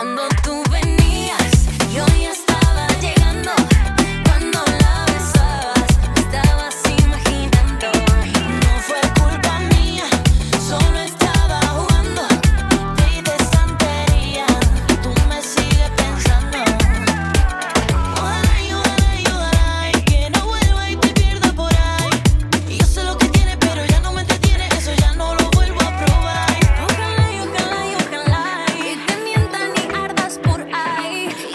Cuando tú